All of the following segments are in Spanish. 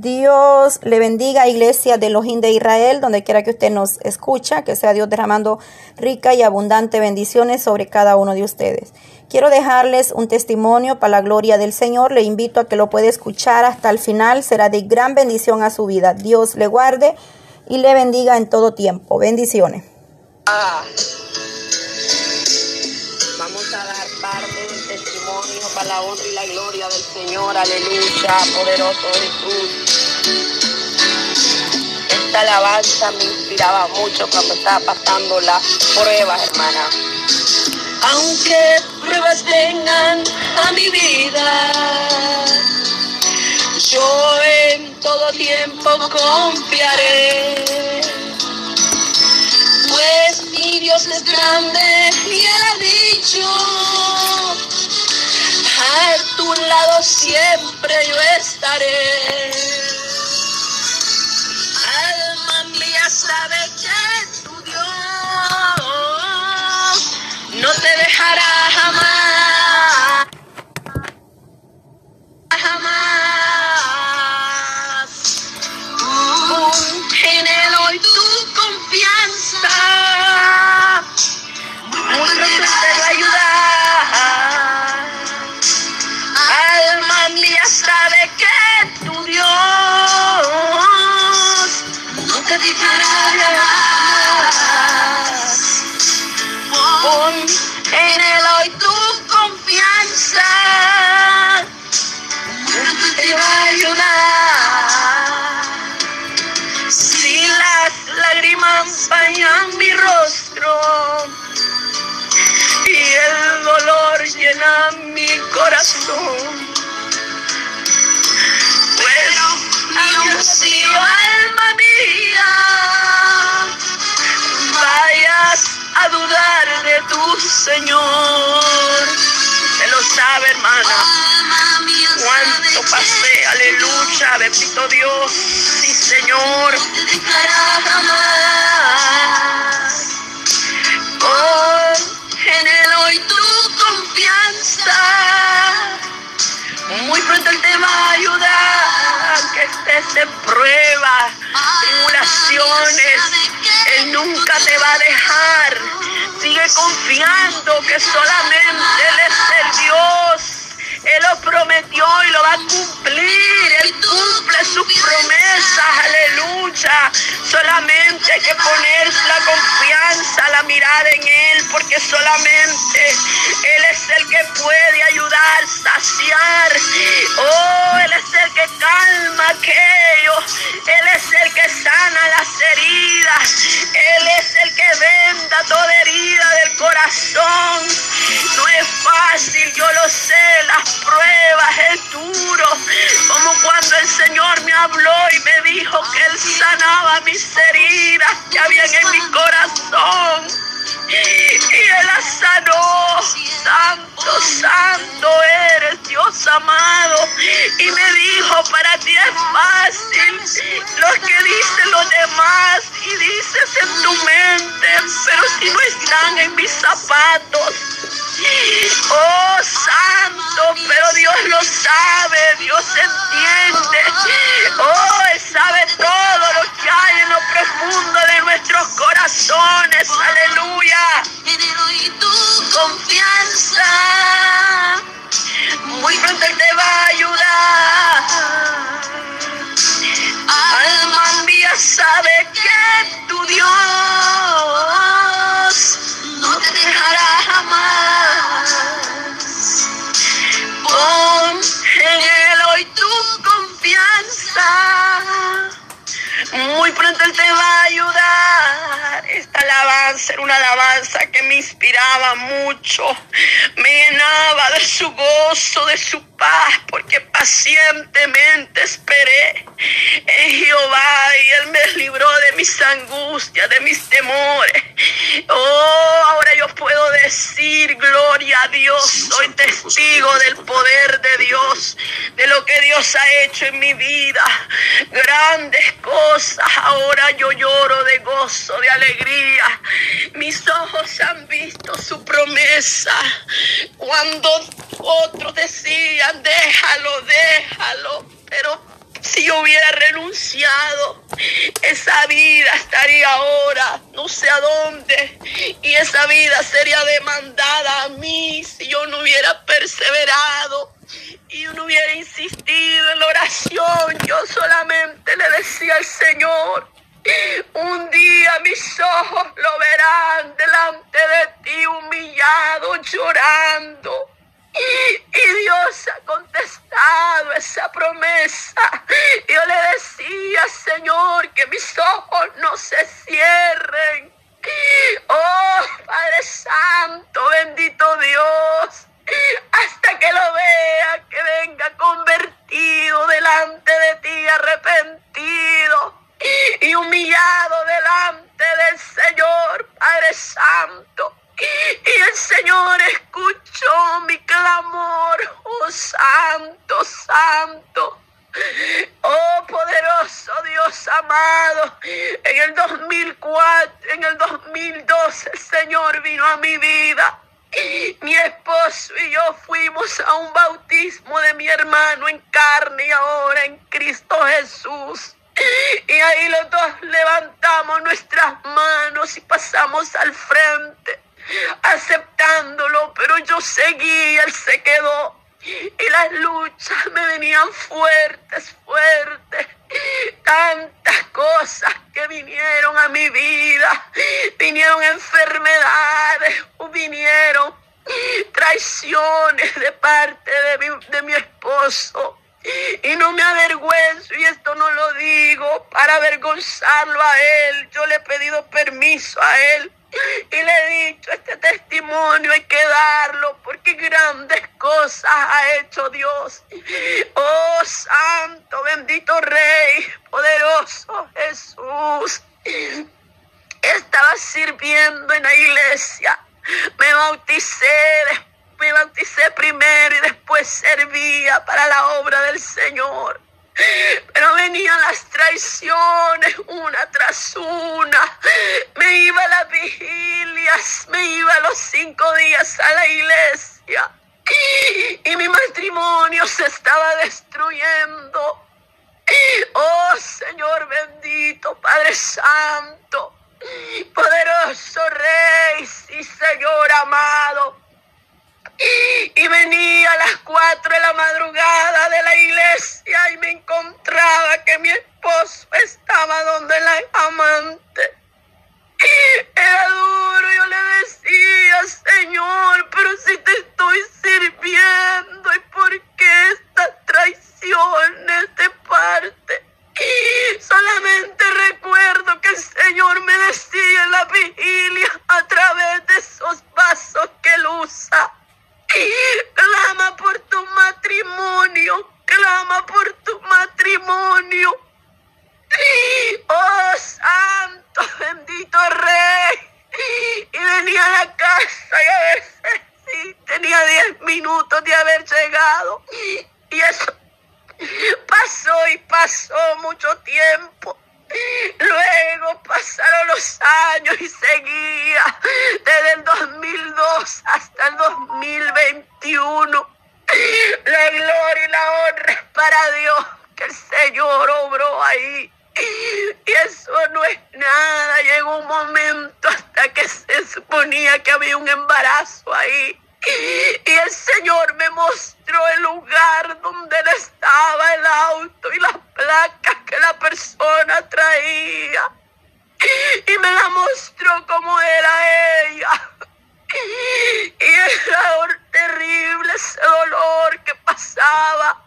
Dios le bendiga, iglesia de Elohim de Israel, donde quiera que usted nos escucha, que sea Dios derramando rica y abundante bendiciones sobre cada uno de ustedes. Quiero dejarles un testimonio para la gloria del Señor. Le invito a que lo pueda escuchar hasta el final. Será de gran bendición a su vida. Dios le guarde y le bendiga en todo tiempo. Bendiciones. Ah. La honra y la gloria del Señor. Aleluya, poderoso Jesús. Esta alabanza me inspiraba mucho cuando estaba pasando las pruebas, hermana. Aunque pruebas vengan a mi vida, yo en todo tiempo confiaré. Pues mi Dios es grande y él ha dicho, a tu lado siempre yo estaré. Alma mía sabe que tu Dios no te dejará jamás. Bañan mi rostro y el dolor llena mi corazón. Pero aún así, alma mía, vayas a dudar de tu Señor. Sabe, hermana. Cuánto pasé, aleluya, bendito Dios, sí, Señor. Pon en él hoy tu confianza. Muy pronto Él te va a ayudar, que estés en pruebas, tribulaciones. Él nunca te va a dejar. Sigue confiando que solamente Él es el Dios. Él lo prometió y lo va a cumplir. Él cumple sus promesas. Aleluya. Solamente hay que poner la confianza, la mirada en Él, porque solamente Él es el que puede ayudar, saciar. Oh, Él es el que calma aquello. Él es el que sana las heridas. Él es el que venda toda herida del corazón. No es fácil, habló y me dijo que Él sanaba mis heridas que habían en mi corazón. Y Él las sanó. Santo, santo eres Dios amado. Y me dijo, para ti es fácil lo que dicen los demás y dices en tu mente, pero si no están en mis zapatos. Oh, santo, pero Dios lo sabe, Dios entiende. Oh, Él sabe todo lo que hay en lo profundo de nuestros corazones. Aleluya. tu confianza. Muy pronto Él te va a ayudar. Alma mía sabe que tu Dios no te dejará jamás. Muy pronto él te va a ayudar. Esta alabanza era una alabanza que me inspiraba mucho. Me llenaba de su gozo, de su paz, porque pacientemente esperé en Jehová y él me libró de mis angustias, de mis temores. Oh, ahora yo puedo decir, gloria a Dios, soy testigo del poder de Dios, de lo que Dios ha hecho en mi vida. Grandes cosas, ahora yo lloro de gozo, de alegría. Mis ojos han visto su promesa. Cuando otros decían, déjalo, déjalo, pero si yo hubiera renunciado, esa vida estaría ahora no sé a dónde. Y esa vida sería demandada a mí si yo no hubiera perseverado y no hubiera insistido en la oración. Yo solamente le decía al Señor, un día mis ojos lo verán delante de ti humillado, llorando. Y Dios ha contestado esa promesa. Yo le decía, Señor, que mis ojos no se cierren. Oh, Padre Santo, bendito Dios. Hasta que lo vea, que venga convertido delante de ti, arrepentido y humillado delante del Señor, Padre Santo. Y el Señor escuchó mi clamor, oh Santo, Santo. Oh poderoso Dios amado, en el 2004, en el 2012 el Señor vino a mi vida. Mi esposo y yo fuimos a un bautismo de mi hermano en carne y ahora en Cristo Jesús. Y ahí los dos levantamos nuestras manos y pasamos al frente, aceptándolo, pero yo seguí, él se quedó. Y las luchas me venían fuertes, fuertes. Tantas cosas que vinieron a mi vida. Vinieron enfermedades, vinieron traiciones de parte de mi, de mi esposo. Y no me avergüenzo, y esto no lo digo para avergonzarlo a él. Yo le he pedido permiso a él y le he dicho, este testimonio hay que darlo porque grandes cosas ha hecho Dios. Oh Santo, bendito Rey, poderoso Jesús. Estaba sirviendo en la iglesia. Me bauticé me bauticé primero y después servía para la obra del Señor. Pero venían las traiciones una tras una. Me iba a las vigilias, me iba los cinco días a la iglesia. Y mi matrimonio se estaba destruyendo. Oh Señor bendito, Padre Santo, poderoso Rey y Señor amado. Y venía a las cuatro de la madrugada de la iglesia y me encontraba que mi esposo estaba donde la amante. Era duro, yo le decía, Señor, pero si te estoy sirviendo, ¿y por qué estas traiciones de parte? Solamente recuerdo que el Señor me decía en la vigilia a través de esos vasos que él usa. Clama por tu matrimonio. Clama por tu matrimonio. Oh Santo, bendito Rey. Y venía a la casa y a veces sí, tenía diez minutos de haber llegado. Y eso pasó y pasó mucho tiempo. Luego pasaron los años y seguía desde el 2002 hasta el 2021. La gloria y la honra es para Dios, que el Señor obró ahí. Y eso no es nada. Llegó un momento hasta que se suponía que había un embarazo ahí. Y el Señor me mostró el lugar donde estaba el auto y las placas que la persona traía. Y me la mostró como era ella. Y era terrible ese dolor que pasaba.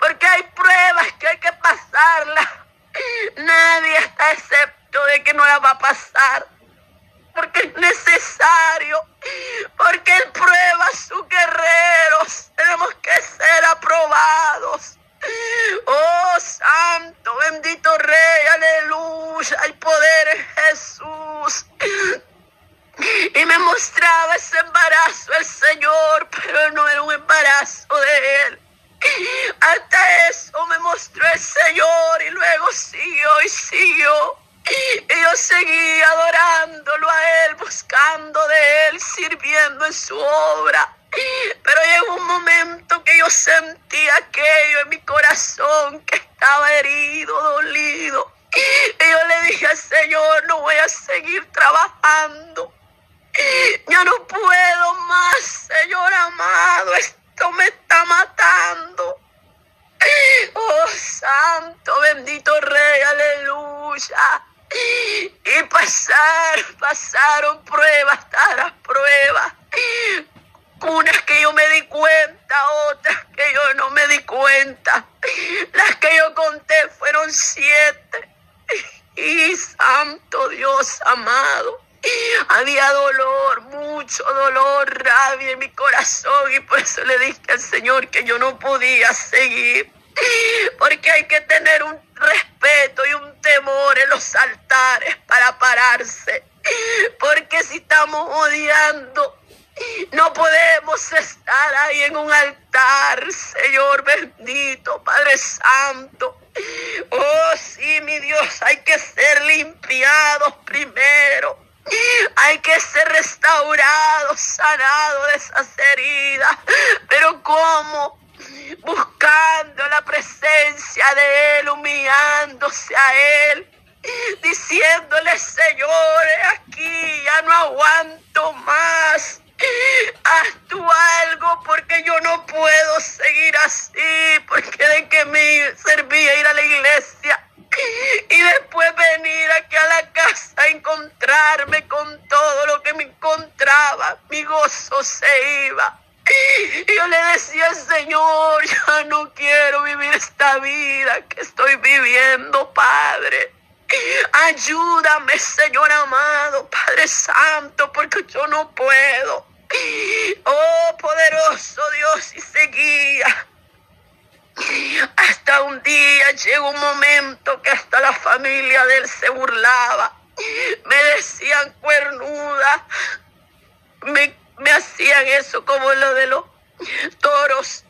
Porque hay pruebas que hay que pasarlas. Nadie está excepto de que no la va a pasar porque es necesario, porque Él prueba a sus guerreros. Tenemos que ser aprobados. Oh Santo, bendito Rey, aleluya, poder en Jesús. Y me mostraba ese embarazo el Señor, pero no era un embarazo de Él. Hasta eso me mostró el Señor y luego siguió y siguió. Y yo seguí adorándolo a Él, buscando de Él, sirviendo en su obra. Pero llegó un momento que yo sentí aquello en mi corazón que estaba herido, dolido. Y yo le dije al Señor, no voy a seguir trabajando. Ya no puedo más, Señor amado. Esto me está matando. Oh, santo, bendito Rey, aleluya. Y pasar, pasaron pruebas tras pruebas. Unas que yo me di cuenta, otras que yo no me di cuenta. Las que yo conté fueron siete. Y santo Dios amado. Había dolor, mucho dolor, rabia en mi corazón y por eso le dije al Señor que yo no podía seguir. Porque hay que tener un respeto y un temor en los altares para pararse. Porque si estamos odiando, no podemos estar ahí en un altar, Señor bendito, Padre Santo. Oh, sí, mi Dios, hay que ser limpiados primero. Hay que ser restaurados, sanados de esas heridas. Pero ¿cómo? Buscando la presencia de Él, humillándose a Él diciéndole, Señor, aquí ya no aguanto más. Haz tú algo porque yo no puedo seguir así, porque de que me servía ir a la iglesia y después venir aquí a la casa a encontrarme con todo lo que me encontraba, mi gozo se iba. Yo le decía al Señor, ya no quiero vivir esta vida que estoy viviendo, Padre. Ayúdame, Señor amado, Padre Santo, porque yo no puedo. Oh, poderoso Dios, y seguía. Hasta un día llegó un momento que hasta la familia de él se burlaba. Me decían cuernuda. Me, me hacían eso como lo de los toros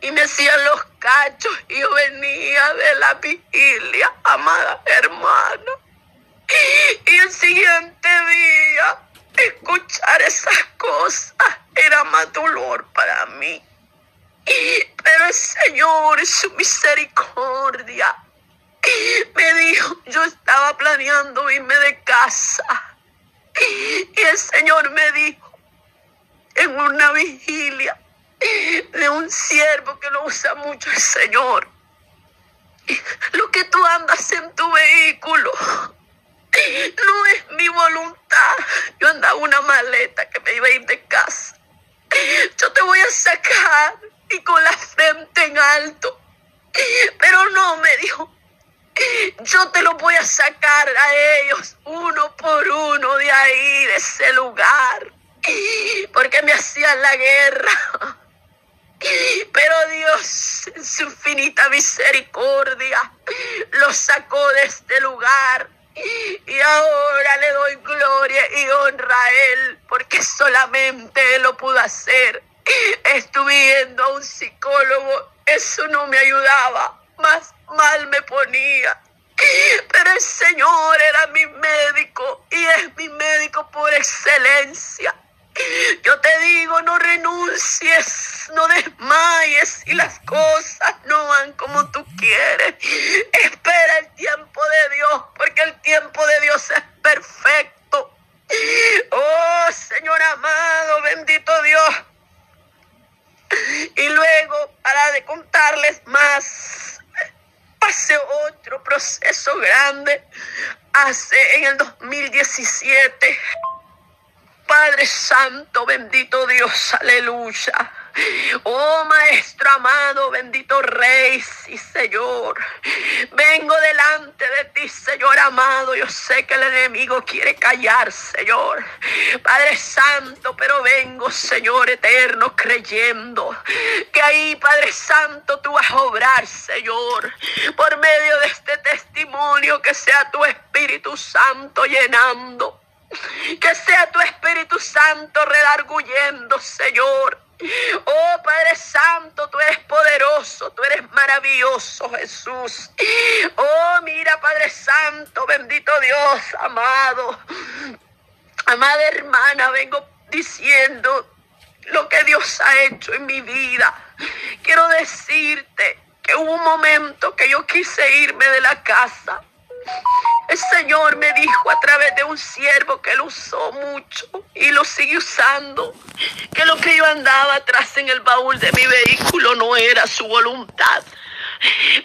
y me hacían los cachos y yo venía de la vigilia, amada hermana. Y el siguiente día, escuchar esas cosas era más dolor para mí. Pero el Señor, su misericordia, me dijo, yo estaba planeando irme de casa. Y el Señor me dijo, en una vigilia, siervo que lo usa mucho el Señor. Lo que tú andas en tu vehículo no es mi voluntad. Yo andaba una maleta que me iba a ir de casa. Yo te voy a sacar y con la frente en alto. Pero no, me dijo, yo te lo voy a sacar a ellos uno por uno de ahí, de ese lugar. Porque me hacían la guerra. Pero Dios, en su infinita misericordia, lo sacó de este lugar. Y ahora le doy gloria y honra a Él, porque solamente lo pudo hacer. Estuve viendo a un psicólogo, eso no me ayudaba, más mal me ponía. Pero el Señor era mi médico y es mi médico por excelencia. Yo te digo, no renuncies, no desmayes y las cosas no van como tú quieres. Espera el tiempo de Dios, porque el tiempo de Dios es perfecto. Oh Señor amado, bendito Dios. Y luego, para de contarles más, pasé otro proceso grande hace en el 2017. Bendito Dios, aleluya. Oh Maestro amado, bendito Rey y Señor. Vengo delante de ti, Señor amado. Yo sé que el enemigo quiere callar, Señor. Padre Santo, pero vengo, Señor eterno, creyendo que ahí, Padre Santo, tú vas a obrar, Señor. Por medio de este testimonio, que sea tu Espíritu Santo llenando que sea tu Espíritu Santo redarguyendo, Señor. Oh Padre Santo, tú eres poderoso, tú eres maravilloso, Jesús. Oh, mira, Padre Santo, bendito Dios, amado. Amada hermana, vengo diciendo lo que Dios ha hecho en mi vida. Quiero decirte que hubo un momento que yo quise irme de la casa. El Señor me dijo a través de un siervo que lo usó mucho y lo sigue usando, que lo que yo andaba atrás en el baúl de mi vehículo no era su voluntad,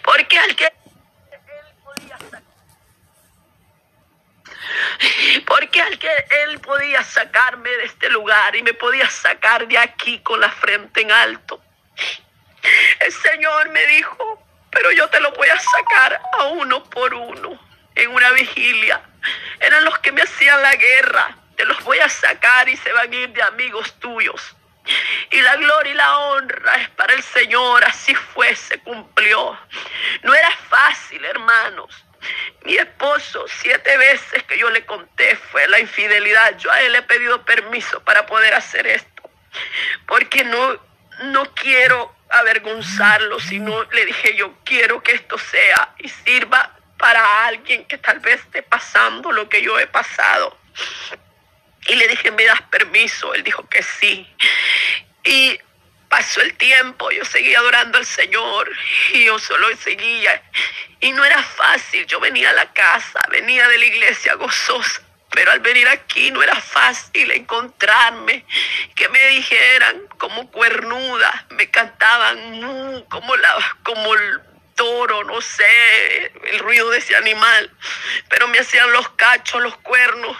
porque al que porque al que él podía sacarme de este lugar y me podía sacar de aquí con la frente en alto. El Señor me dijo, pero yo te lo voy a sacar a uno por uno en una vigilia. Eran los que me hacían la guerra. Te los voy a sacar y se van a ir de amigos tuyos. Y la gloria y la honra es para el Señor. Así fue, se cumplió. No era fácil, hermanos. Mi esposo, siete veces que yo le conté, fue la infidelidad. Yo a él he pedido permiso para poder hacer esto. Porque no, no quiero avergonzarlo, sino le dije yo quiero que esto sea y sirva para alguien que tal vez esté pasando lo que yo he pasado. Y le dije, ¿me das permiso? Él dijo que sí. Y pasó el tiempo, yo seguía adorando al Señor y yo solo seguía. Y no era fácil, yo venía a la casa, venía de la iglesia gozosa. Pero al venir aquí no era fácil encontrarme, que me dijeran como cuernuda, me cantaban como la, como toro, no sé, el ruido de ese animal, pero me hacían los cachos, los cuernos.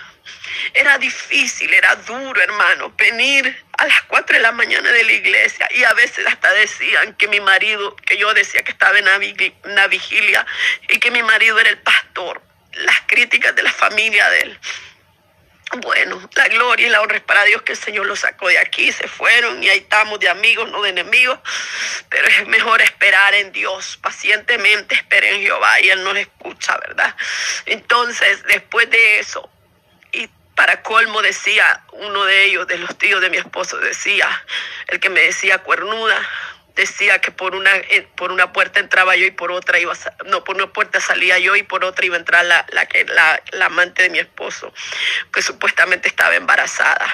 Era difícil, era duro, hermano, venir a las 4 de la mañana de la iglesia y a veces hasta decían que mi marido, que yo decía que estaba en una vigilia y que mi marido era el pastor. Las críticas de la familia de él. Bueno, la gloria y la honra es para Dios que el Señor los sacó de aquí, se fueron y ahí estamos de amigos, no de enemigos. Pero es mejor esperar en Dios, pacientemente esperen en Jehová y Él nos escucha, ¿verdad? Entonces, después de eso, y para colmo decía uno de ellos, de los tíos de mi esposo, decía, el que me decía cuernuda, decía que por una, eh, por una puerta entraba yo y por otra iba, no, por una puerta salía yo y por otra iba a entrar la, la, la amante de mi esposo, que supuestamente estaba embarazada.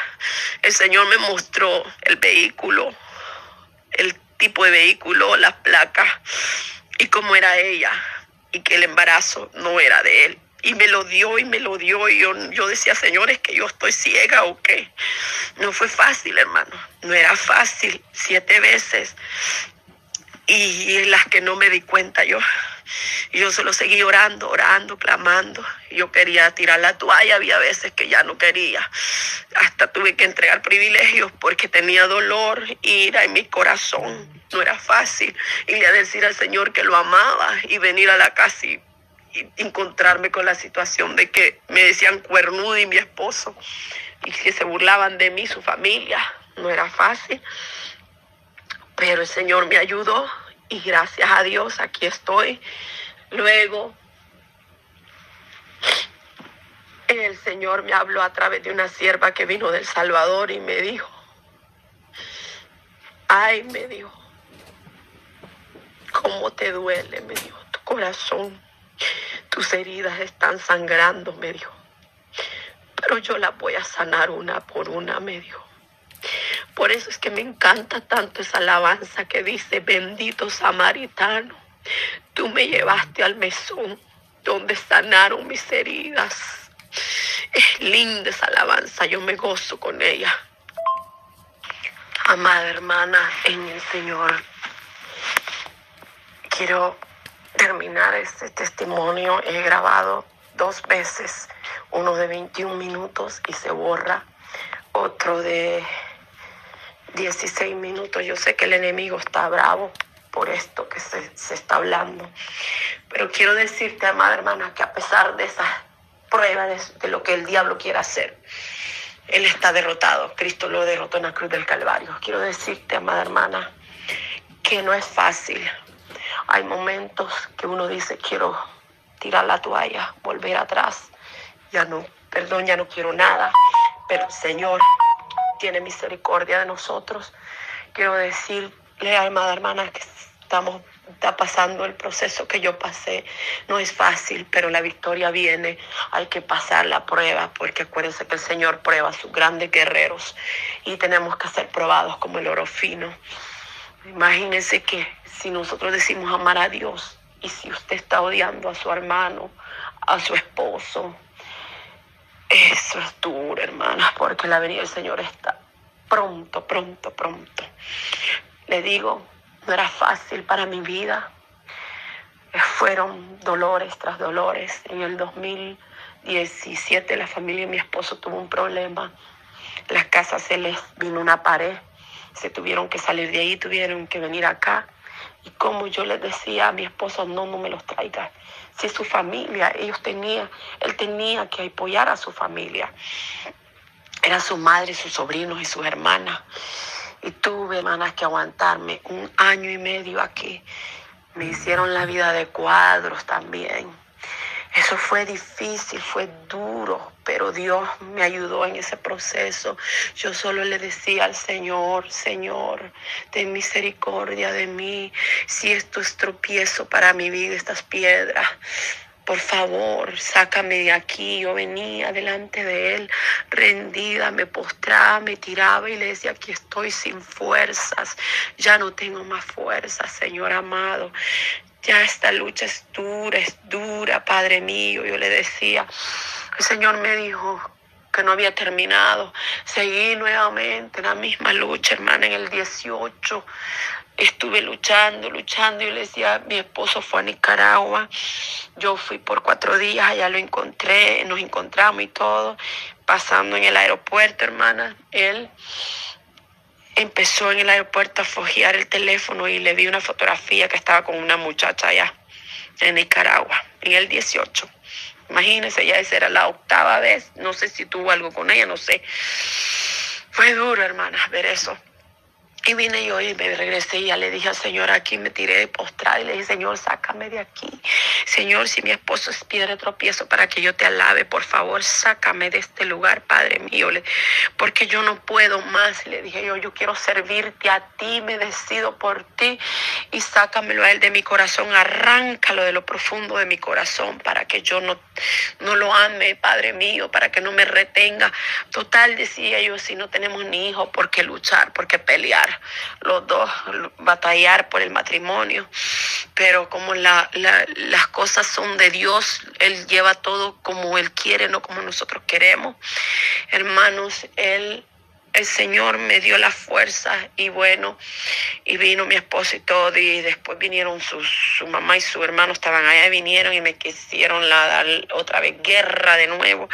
El Señor me mostró el vehículo, el tipo de vehículo, las placas y cómo era ella y que el embarazo no era de él y me lo dio y me lo dio y yo, yo decía, señores, que yo estoy ciega o qué. No fue fácil, hermano, no era fácil, siete veces. Y, las que no me di cuenta yo. yo solo seguí orando, orando, clamando. Yo quería tirar la toalla, había veces que ya no quería. Hasta tuve que entregar privilegios porque tenía dolor, ira en mi corazón. No era fácil. Y le decir al Señor que lo amaba y venir a la casa y encontrarme con la situación de que me decían cuernudo y mi esposo y que se burlaban de mí, su familia. No era fácil, pero el Señor me ayudó y gracias a Dios aquí estoy. Luego, el Señor me habló a través de una sierva que vino del Salvador y me dijo, ay, me dijo, ¿cómo te duele? Me dijo, tu corazón tus heridas están sangrando, me dijo. Pero yo las voy a sanar una por una, me dijo. Por eso es que me encanta tanto esa alabanza que dice, bendito samaritano, tú me llevaste al mesón donde sanaron mis heridas. Es linda esa alabanza, yo me gozo con ella. Amada hermana en el Señor, quiero terminar este testimonio he grabado dos veces, uno de 21 minutos y se borra, otro de 16 minutos. Yo sé que el enemigo está bravo por esto que se, se está hablando, pero quiero decirte, amada hermana, que a pesar de esa prueba de, de lo que el diablo quiere hacer, él está derrotado. Cristo lo derrotó en la cruz del Calvario. Quiero decirte, amada hermana, que no es fácil hay momentos que uno dice, quiero tirar la toalla, volver atrás, ya no, perdón, ya no quiero nada, pero el Señor tiene misericordia de nosotros. Quiero decirle, alma hermana, que estamos está pasando el proceso que yo pasé. No es fácil, pero la victoria viene. Hay que pasar la prueba, porque acuérdense que el Señor prueba a sus grandes guerreros y tenemos que ser probados como el oro fino. Imagínense que si nosotros decimos amar a Dios y si usted está odiando a su hermano, a su esposo, eso es duro, hermanas, porque la venida del Señor está pronto, pronto, pronto. Le digo, no era fácil para mi vida. Fueron dolores tras dolores. En el 2017 la familia y mi esposo tuvo un problema. La casa se les vino una pared. Se tuvieron que salir de ahí, tuvieron que venir acá. Y como yo les decía a mi esposo, no, no me los traiga. Si su familia, ellos tenían, él tenía que apoyar a su familia. Era su madre, sus sobrinos y sus hermanas. Y tuve, hermanas, que aguantarme un año y medio aquí. Me hicieron la vida de cuadros también. Eso fue difícil, fue duro, pero Dios me ayudó en ese proceso. Yo solo le decía al Señor, Señor, ten misericordia de mí. Si esto es tropiezo para mi vida, estas piedras, por favor, sácame de aquí. Yo venía delante de él, rendida, me postraba, me tiraba y le decía, aquí estoy sin fuerzas, ya no tengo más fuerzas, Señor amado. Ya esta lucha es dura, es dura, Padre mío. Yo le decía, el Señor me dijo, que no había terminado. Seguí nuevamente en la misma lucha, hermana, en el 18 estuve luchando, luchando y le decía, mi esposo fue a Nicaragua, yo fui por cuatro días, allá lo encontré, nos encontramos y todo, pasando en el aeropuerto, hermana, él empezó en el aeropuerto a fojear el teléfono y le vi una fotografía que estaba con una muchacha allá en Nicaragua, en el 18. Imagínense, ya esa era la octava vez, no sé si tuvo algo con ella, no sé. Fue duro, hermana, ver eso. Y vine yo y me regresé y ya le dije al Señor aquí, me tiré de postrada y le dije, Señor, sácame de aquí. Señor, si mi esposo es piedra tropiezo para que yo te alabe, por favor, sácame de este lugar, Padre mío, porque yo no puedo más. Le dije yo, yo quiero servirte a ti, me decido por ti y sácamelo a él de mi corazón, arráncalo de lo profundo de mi corazón para que yo no, no lo ame, Padre mío, para que no me retenga. Total, decía yo, si no tenemos ni hijo, ¿por qué luchar? ¿Por qué pelear? los dos, batallar por el matrimonio, pero como la, las cosas son de Dios, Él lleva todo como Él quiere, no como nosotros queremos. Hermanos, Él el Señor me dio la fuerza y bueno, y vino mi esposo y todo, y después vinieron su, su mamá y su hermano estaban allá, y vinieron y me quisieron la, dar otra vez guerra de nuevo,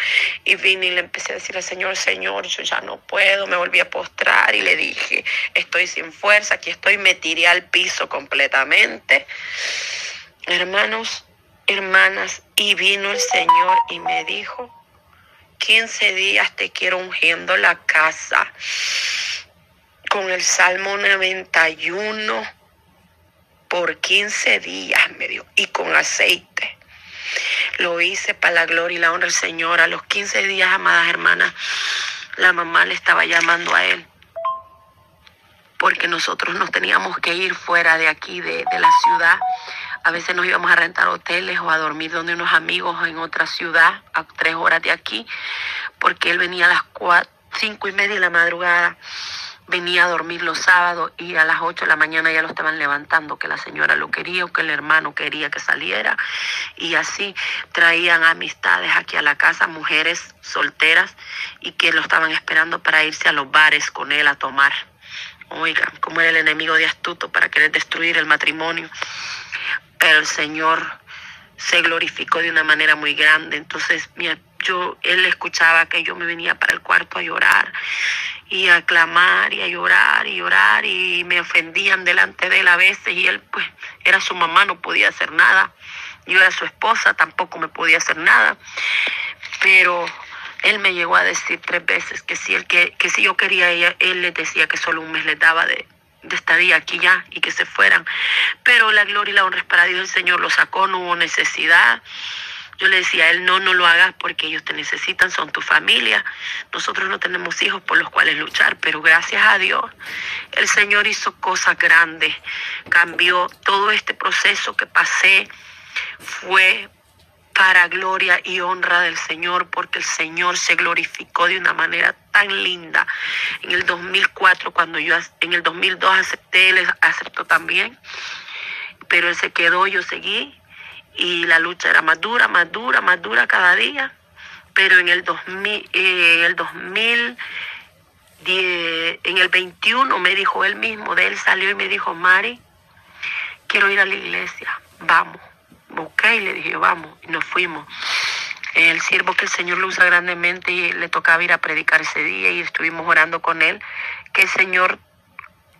y vine y le empecé a decir al Señor, Señor, yo ya no puedo, me volví a postrar y le dije, estoy sin fuerza, aquí estoy, me tiré al piso completamente. Hermanos, hermanas, y vino el Señor y me dijo, 15 días te quiero ungiendo la casa con el Salmo 91 por 15 días, me dio, y con aceite. Lo hice para la gloria y la honra del Señor. A los 15 días, amadas hermanas, la mamá le estaba llamando a él porque nosotros nos teníamos que ir fuera de aquí, de, de la ciudad, a veces nos íbamos a rentar hoteles o a dormir donde unos amigos en otra ciudad, a tres horas de aquí, porque él venía a las cinco y media de la madrugada, venía a dormir los sábados y a las ocho de la mañana ya lo estaban levantando, que la señora lo quería o que el hermano quería que saliera. Y así traían amistades aquí a la casa, mujeres solteras, y que lo estaban esperando para irse a los bares con él a tomar. Oigan, como era el enemigo de astuto para querer destruir el matrimonio pero el Señor se glorificó de una manera muy grande. Entonces, yo, él escuchaba que yo me venía para el cuarto a llorar y a clamar y a llorar y llorar y me ofendían delante de él a veces y él pues era su mamá, no podía hacer nada. Yo era su esposa, tampoco me podía hacer nada. Pero él me llegó a decir tres veces que si, él, que, que si yo quería ella, él le decía que solo un mes le daba de, de estadía aquí ya y que se fueran. Pero la gloria y la honra es para Dios. El Señor lo sacó, no hubo necesidad. Yo le decía a él, no, no lo hagas porque ellos te necesitan, son tu familia. Nosotros no tenemos hijos por los cuales luchar, pero gracias a Dios el Señor hizo cosas grandes, cambió todo este proceso que pasé, fue para gloria y honra del Señor, porque el Señor se glorificó de una manera tan linda. En el 2004, cuando yo, en el 2002 acepté, él aceptó también, pero él se quedó, yo seguí, y la lucha era más dura, más dura, más dura cada día. Pero en el 2000, eh, el 2000 en el 21 me dijo él mismo, de él salió y me dijo, Mari, quiero ir a la iglesia, vamos. Ok, le dije, vamos, y nos fuimos. El siervo que el Señor lo usa grandemente y le tocaba ir a predicar ese día y estuvimos orando con él, que el Señor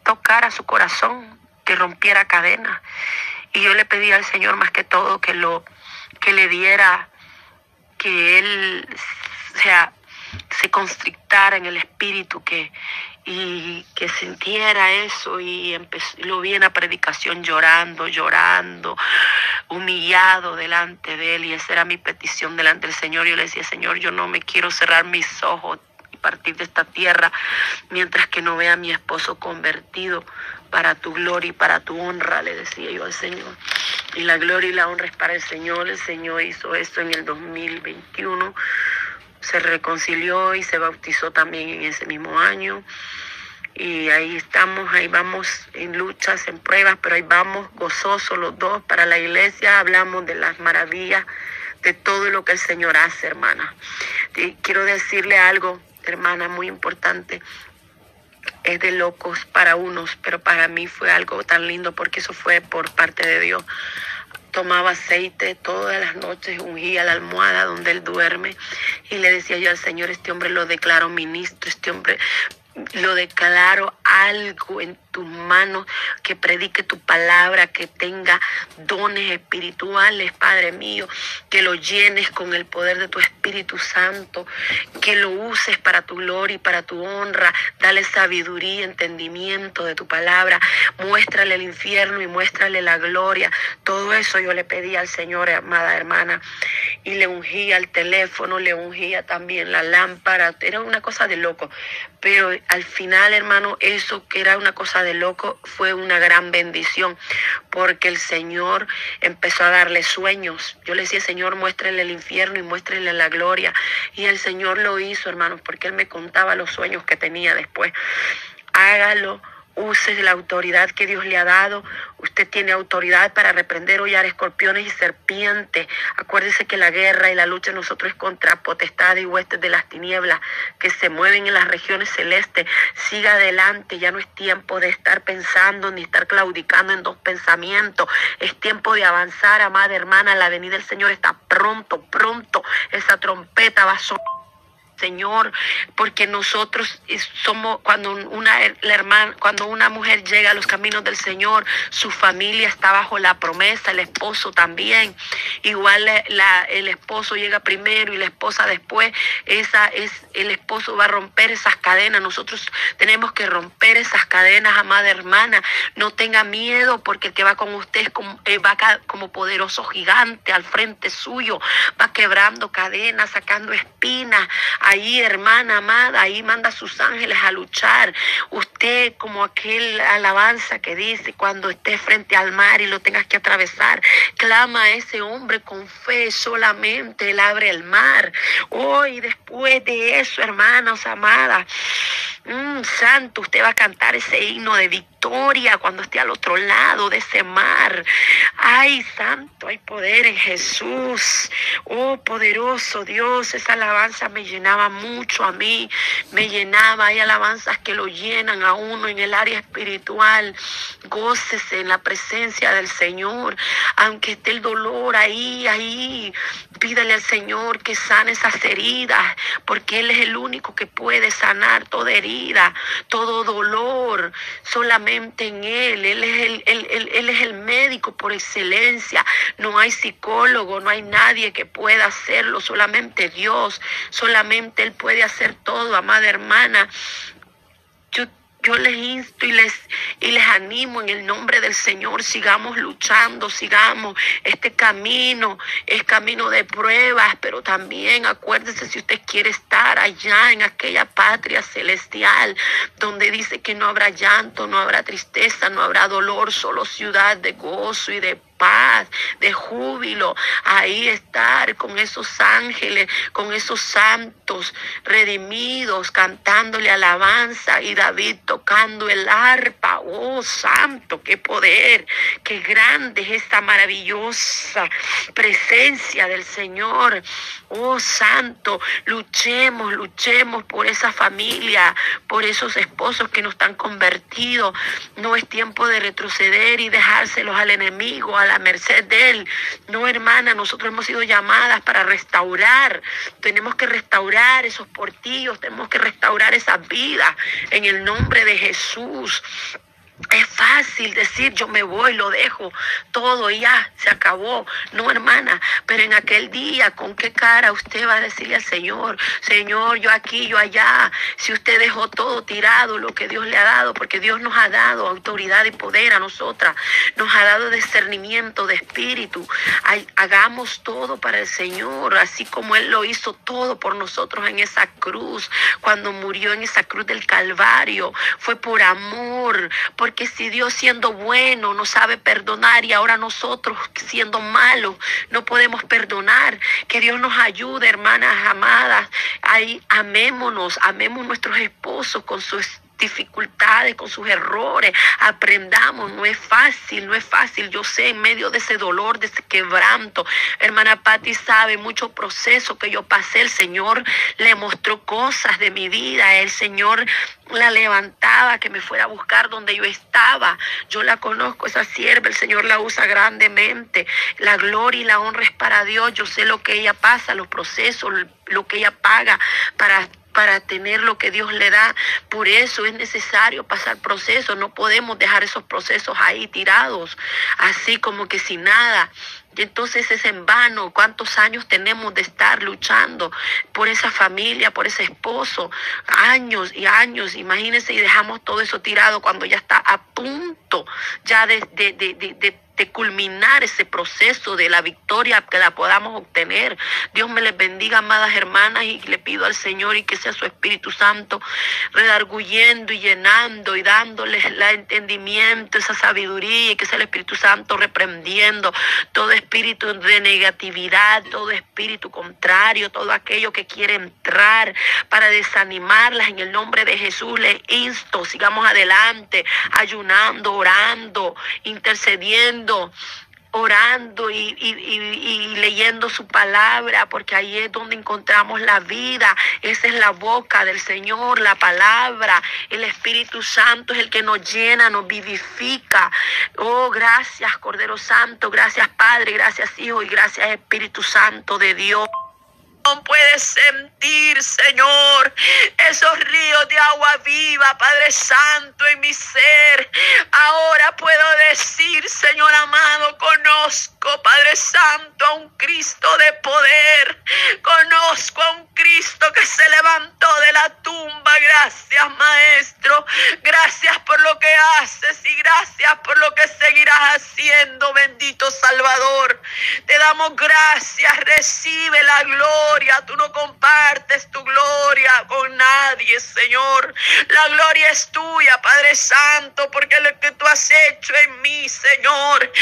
tocara su corazón, que rompiera cadenas. Y yo le pedí al Señor más que todo que lo que le diera que él sea se constrictara en el espíritu que y que sintiera eso y lo vi en la predicación llorando, llorando, humillado delante de él y esa era mi petición delante del Señor. Yo le decía, Señor, yo no me quiero cerrar mis ojos y partir de esta tierra mientras que no vea a mi esposo convertido para tu gloria y para tu honra, le decía yo al Señor. Y la gloria y la honra es para el Señor. El Señor hizo esto en el 2021 se reconcilió y se bautizó también en ese mismo año. Y ahí estamos, ahí vamos en luchas, en pruebas, pero ahí vamos gozosos los dos para la iglesia. Hablamos de las maravillas, de todo lo que el Señor hace, hermana. Y quiero decirle algo, hermana, muy importante. Es de locos para unos, pero para mí fue algo tan lindo porque eso fue por parte de Dios tomaba aceite todas las noches, ungía la almohada donde él duerme y le decía yo al Señor, este hombre lo declaro ministro, este hombre lo declaro algo en tus manos, que predique tu palabra, que tenga dones espirituales, Padre mío, que lo llenes con el poder de tu Espíritu Santo, que lo uses para tu gloria y para tu honra, dale sabiduría, entendimiento de tu palabra, muéstrale el infierno y muéstrale la gloria. Todo eso yo le pedí al Señor, amada hermana, y le ungía el teléfono, le ungía también la lámpara, era una cosa de loco, pero al final, hermano, eso que era una cosa de loco fue una gran bendición, porque el Señor empezó a darle sueños. Yo le decía, Señor, muéstrele el infierno y muéstrele la gloria. Y el Señor lo hizo, hermanos, porque Él me contaba los sueños que tenía después. Hágalo use la autoridad que Dios le ha dado. Usted tiene autoridad para reprender, hollar escorpiones y serpientes. Acuérdese que la guerra y la lucha nosotros es contra potestades y huestes de las tinieblas que se mueven en las regiones celestes. Siga adelante, ya no es tiempo de estar pensando ni estar claudicando en dos pensamientos. Es tiempo de avanzar, amada hermana. La venida del Señor está pronto, pronto. Esa trompeta va a sonar Señor, porque nosotros somos cuando una la hermana, cuando una mujer llega a los caminos del Señor, su familia está bajo la promesa, el esposo también. Igual el esposo llega primero y la esposa después. Esa es el esposo va a romper esas cadenas. Nosotros tenemos que romper esas cadenas, amada hermana. No tenga miedo porque el que va con usted es como, eh, va como poderoso gigante al frente suyo, va quebrando cadenas, sacando espinas Ahí, hermana amada, ahí manda a sus ángeles a luchar. Usted, como aquel alabanza que dice, cuando esté frente al mar y lo tengas que atravesar, clama a ese hombre con fe solamente, él abre el mar. Hoy, después de eso, hermanas amadas, mm, santo, usted va a cantar ese himno de victoria cuando esté al otro lado de ese mar. Ay, santo, hay poder en Jesús. Oh, poderoso Dios, esa alabanza me llenaba mucho a mí, me llenaba. Hay alabanzas que lo llenan a uno en el área espiritual. Gócese en la presencia del Señor, aunque esté el dolor ahí, ahí. Pídale al Señor que sane esas heridas, porque Él es el único que puede sanar toda herida, todo dolor. Solamente en Él. Él es el, él, es el médico por excelencia. No hay psicólogo, no hay nadie que pueda hacerlo, solamente Dios. Solamente Él puede hacer todo, amada hermana. Yo les insto y les, y les animo en el nombre del Señor, sigamos luchando, sigamos este camino, es camino de pruebas, pero también acuérdese si usted quiere estar allá en aquella patria celestial, donde dice que no habrá llanto, no habrá tristeza, no habrá dolor, solo ciudad de gozo y de paz, de júbilo, ahí estar con esos ángeles, con esos santos redimidos, cantándole alabanza y David tocando el arpa. Oh, santo, qué poder, qué grande es esta maravillosa presencia del Señor. Oh, santo, luchemos, luchemos por esa familia, por esos esposos que no están convertidos. No es tiempo de retroceder y dejárselos al enemigo, la merced de Él. No, hermana, nosotros hemos sido llamadas para restaurar. Tenemos que restaurar esos portillos, tenemos que restaurar esas vidas en el nombre de Jesús. Es fácil decir yo me voy, lo dejo, todo ya se acabó. No, hermana, pero en aquel día, ¿con qué cara usted va a decirle al Señor, Señor, yo aquí, yo allá? Si usted dejó todo tirado, lo que Dios le ha dado, porque Dios nos ha dado autoridad y poder a nosotras, nos ha dado discernimiento de espíritu. Hagamos todo para el Señor, así como Él lo hizo todo por nosotros en esa cruz, cuando murió en esa cruz del Calvario. Fue por amor, por porque si Dios siendo bueno no sabe perdonar y ahora nosotros siendo malos no podemos perdonar, que Dios nos ayude, hermanas amadas. Ahí amémonos, amemos nuestros esposos con sus dificultades, con sus errores. Aprendamos, no es fácil, no es fácil. Yo sé en medio de ese dolor, de ese quebranto. Hermana Patti sabe mucho proceso que yo pasé. El Señor le mostró cosas de mi vida. El Señor la levantaba, que me fuera a buscar donde yo estaba. Yo la conozco, esa sierva, el Señor la usa grandemente. La gloria y la honra es para Dios. Yo sé lo que ella pasa, los procesos, lo que ella paga para para tener lo que Dios le da. Por eso es necesario pasar procesos. No podemos dejar esos procesos ahí tirados, así como que sin nada. Y entonces es en vano cuántos años tenemos de estar luchando por esa familia, por ese esposo. Años y años. Imagínense y dejamos todo eso tirado cuando ya está a punto ya de, de, de, de de culminar ese proceso de la victoria que la podamos obtener. Dios me les bendiga, amadas hermanas, y le pido al Señor y que sea su Espíritu Santo redarguyendo y llenando y dándoles el entendimiento, esa sabiduría, y que sea el Espíritu Santo reprendiendo todo espíritu de negatividad, todo espíritu contrario, todo aquello que quiere entrar para desanimarlas en el nombre de Jesús. Les insto, sigamos adelante, ayunando, orando, intercediendo orando y, leyendo su palabra, porque ahí es donde encontramos la vida. Esa es la boca del Señor, la palabra. El Espíritu Santo es el que nos llena, nos vivifica. Oh, gracias Cordero Santo, gracias Padre, gracias Hijo y gracias Espíritu Santo de Dios puede sentir, Señor, esos ríos de agua viva, Padre Santo, en mi ser. Ahora puedo decir, Señor amado, conozco, Padre Santo, a un Cristo de poder. Conozco a un Cristo que se levantó de la tumba. Gracias, Maestro. Gracias por lo que haces y gracias por lo que seguirás haciendo, bendito Salvador. Te damos gracias. Recibe la Tú no compartes tu gloria con nadie, Señor. La gloria es tuya, Padre Santo, porque lo que tú has hecho en mí, Señor,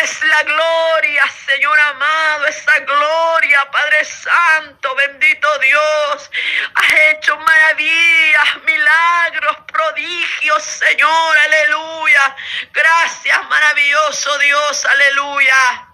es la gloria, Señor amado, esa gloria, Padre Santo, bendito Dios. Has hecho maravillas, milagros, prodigios, Señor, aleluya. Gracias, maravilloso Dios, aleluya.